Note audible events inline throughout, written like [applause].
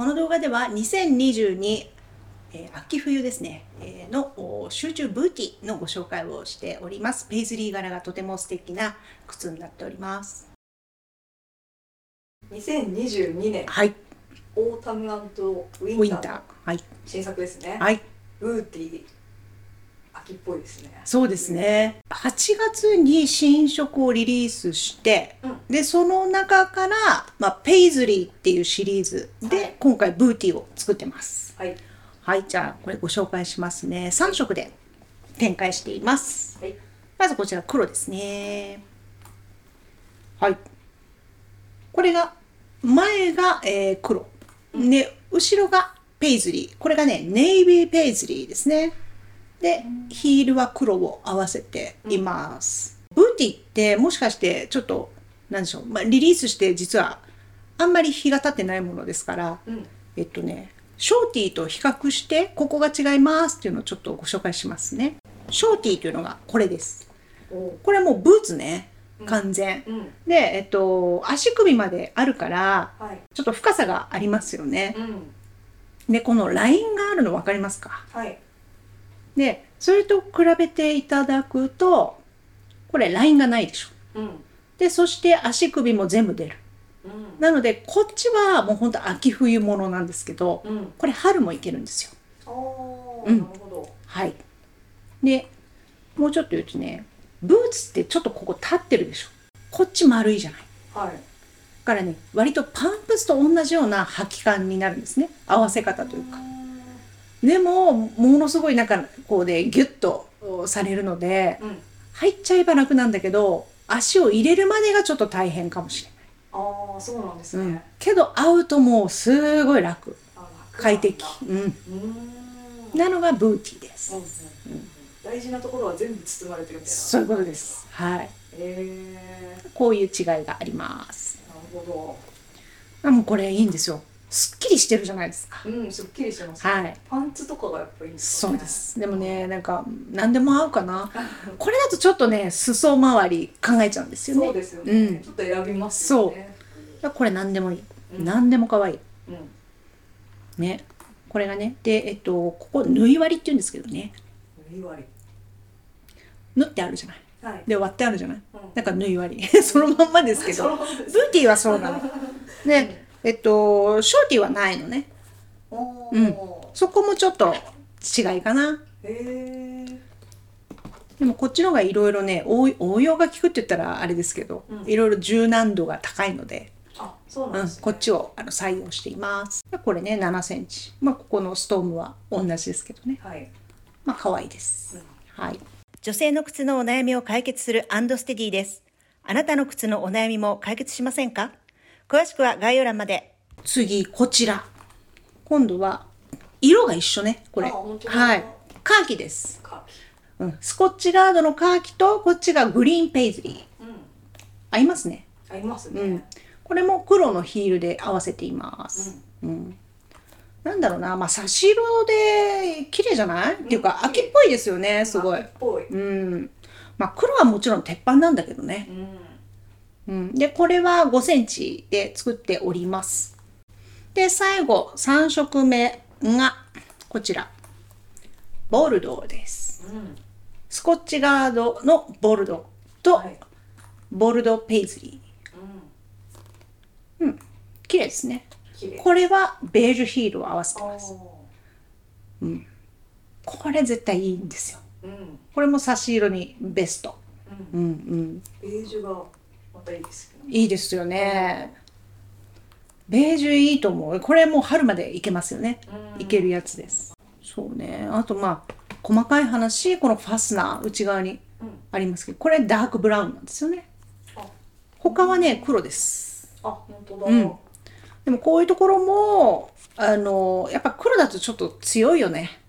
この動画では2022、えー秋冬ですね、えーのお集中ブーティーのご紹介をしております。ペイズリー柄がとても素敵な靴になっております。2022年はい、 Autumn ウィ Winter。はい、新作ですね、はい、ブーティー秋っぽいですねそうですね。8月に新色をリリースして、うんで、その中から、まあ、ペイズリーっていうシリーズはいで、今回ブーティーを作ってます。はいはい、じゃあこれご紹介しますね。3色で展開しています。はいまずこちら黒ですね。はい。これが、前が、えー黒。で、後ろがペイズリー。これがね、ネイビーペイズリーですね。で、ヒールは黒を合わせています。ブーティーってもしかしてちょっと、なんでしょう、まあ、リリースして実はあんまり日が経ってないものですから、うんえっとね、ショーティーと比較して、ここが違いますっていうのをちょっとご紹介しますね。ショーティーというのがこれです。おこれはもうブーツね、完全。うんで、えっと、足首まであるから、はいちょっと深さがありますよね。うんで、このラインがあるの分かりますか？はいで、それと比べていただくと、これラインがないでしょ。うんで、そして足首も全部出る。うんなので、こっちはもうほんと秋冬物なんですけど、うんこれ春もいけるんですよ。うんなるほどはい。で、もうちょっと言うとね、ブーツってちょっとここ立ってるでしょ。こっち丸いじゃない。はいだからね、割とパンプスと同じような履き感になるんですね。合わせ方というか。でも、ものすごいなんかこうでギュッとされるので、うん入っちゃえば楽なんだけど、足を入れるまでがちょっと大変かもしれああそうなんですない。ね、うん。けど、合うともうすごい楽。快適。うん。うーんなのがブーティーです。大事なところは全部包まれてるみたいなそういうことです。はい。ええこういう違いがあります。なるほあもうこれいいんですよ。すっきりしてるじゃないですか。どうんすっきりしてます、はい。パンツとかがやっぱいいねそうです。でもね、なんか、何でも合うかな。[laughs] これだとちょっとね、裾周り考えちゃうんですよね。そうですよね、うんちょっと選びますよねだからこれ何でもいい。うん何でも可愛い。うんね。これがね、で、えっと、ここ、縫い割りって言うんですけどね。縫い割縫ってあるじゃない。りはいで、割ってあるじゃない。うんなんか縫い割り。[laughs] そのまんまですけど。[laughs] そうブーティーはそうなの。で、えっと、ショーティーはないのね。おうん。ーそこもちょっと違いかな。へえでもこっちの方がいろいろね応応用が効くって言ったらあれですけどうん。いろいろ柔軟度が高いので、あそううんこっちをあの採用しています。でこれね7センチ。まあここのストームは同じですけどね。はい、まあ可愛いです、うん。はい。女性の靴のお悩みを解決するアンドステディです。あなたの靴のお悩みも解決しませんか？詳しくは概要欄まで。次こちら。今度は色が一緒ねこれ。はい。カーキです、うん、スコッチガードのカーキとこっちがグリーンペイズリー。うん。合いますね。合いますね、うん、これも黒のヒールで合わせています。うん。なんだろうな、まあ差し色で綺麗じゃない、っていうか秋っぽいですよね、すごい。秋っ。ぽい、うん。まあ黒はもちろん鉄板なんだけどね。うんうん。で、これは5センチで作っております。で、最後3色目がこちら。ボルドーです。うんスコッチガードのボルドーとはいボルドーペイズリうんー。綺麗ですね。これはベージュヒールを合わせてあます。ーこれ絶対いいんですよ。うんこれも差し色にベスト。うんうんうん。ベージュがまたいいですけどいいですよね。ベージュいいと思う。これもう春までいけますよね。うんいけるやつです。そうね。あとまあ、細かい話、このファスナー内側にうんありますけど、これダークブラウンなんですよね。あ他はね、黒です。あ本当だ、うんでもこういうところも、あの、やっぱ黒だとちょっと強いよね。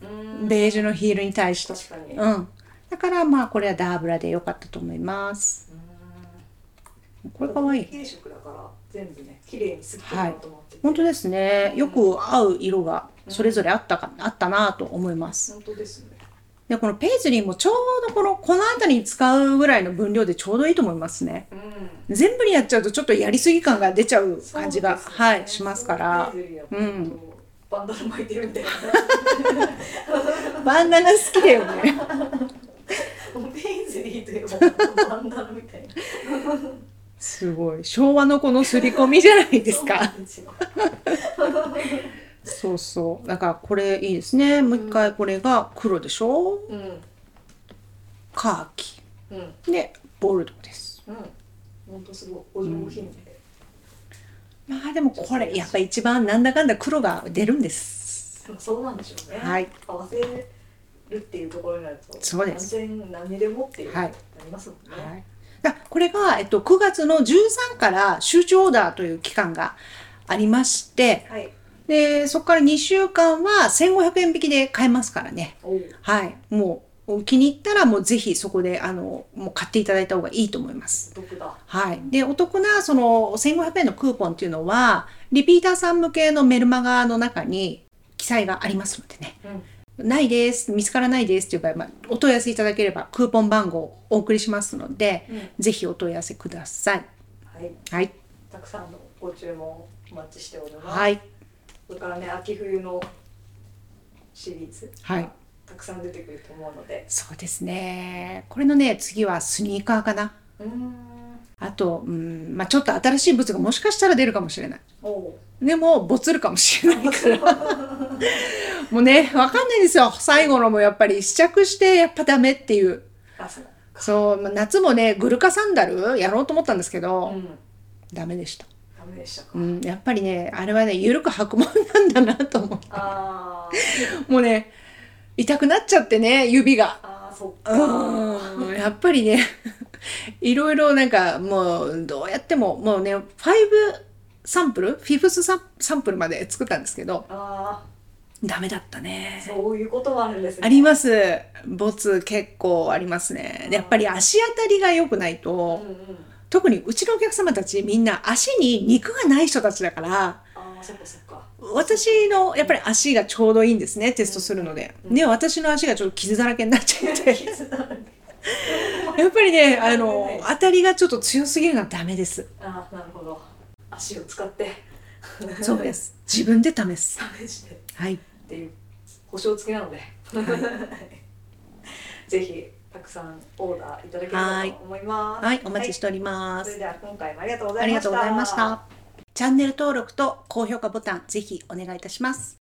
うんベージュのヒールに対して。確かにうん。だからまあこれはダーブラで良かったと思います。これかわいい。軽色だから全部ね綺麗にすとまってて、本当ですね。よく合う色がそれぞれあったか、あったなと思います。本当ですねで、このペイズリーもちょうどこの、この辺りに使うぐらいの分量でちょうどいいと思いますね。うん全部にやっちゃうとちょっとやりすぎ感が出ちゃう感じが、ねはい、しますからうんバンダナ巻いてるみたいなバンダナ好きだよね。[laughs] ペイズリーといえばバンダナみたいなすごい。昭和のこの刷り込みじゃないですか。そうそう。だからこれいいですね。もう一回これが黒でしょ。うん。カーキ。うん。で、ボルドーです。うん。本当すごい。お上品で、まあでもこれ、やっぱ一番なんだかんだ黒が出るんです。そうなんでしょうね、はい。合わせるっていうところになるとそうです。何にでもっていうはい。なりますもんね、はい。だこれが、えっと、9月の13から集中オーダーという期間がありまして、はいで、そこから2週間は1500円引きで買えますからね。はい。もう、気に入ったらもうぜひそこで、あの、もう買っていただいた方がいいと思います。お得だはい。で、お得な、その、1500円のクーポンっていうのは、リピーターさん向けのメルマガの中に記載がありますのでね。うんないです、見つからないですっていう場合、まあ、お問い合わせいただければ、クーポン番号をお送りしますので、うんぜひお問い合わせください。はいはい。たくさんのご注文お待ちしております、はい。それからね秋冬のシリーズはいたくさん出てくると思うのでそうですね。これのね、次はスニーカーかな。うーんあと、うん、まあちょっと新しい物がもしかしたら出るかもしれない。でも、ボツるかもしれないから。[laughs] もうね、わかんないんですよ。最後のもやっぱり試着してやっぱダメっていう。あそう夏もね、グルカサンダルやろうと思ったんですけうど、んダメでした。ダメでしたか、うん、やっぱりね、あれはね、緩く履くもんなんだなと思って。もうね、痛くなっちゃってね、指が。あーそっかうん、やっぱりね、いろいろなんかもうどうやっても、もうね、5サンプル、フィフスサンサンプルまで作ったんですけど、あダメだったーね。そういうこともあるんですねあります。ボツ結構ありますね。でやっぱり足当たりが良くないと、うんうん特にうちのお客様たちみんな足に肉がない人たちだから、私のやっぱり足がちょうどいいんですね、テストするので。うんで、私の足がちょっと傷だらけになっちゃって。やっぱりね、あの、当たりがちょっと強すぎるのはダメです。あーなるほど足を使って [laughs] そうです。自分で試す。試してはい。っていう保証付きなので、[laughs] ぜひたくさんオーダーいただければと思います。はい、お待ちしております。それでは今回もありが。とうございました。チャンネル登録と高評価ボタン、ぜひお願いいたします。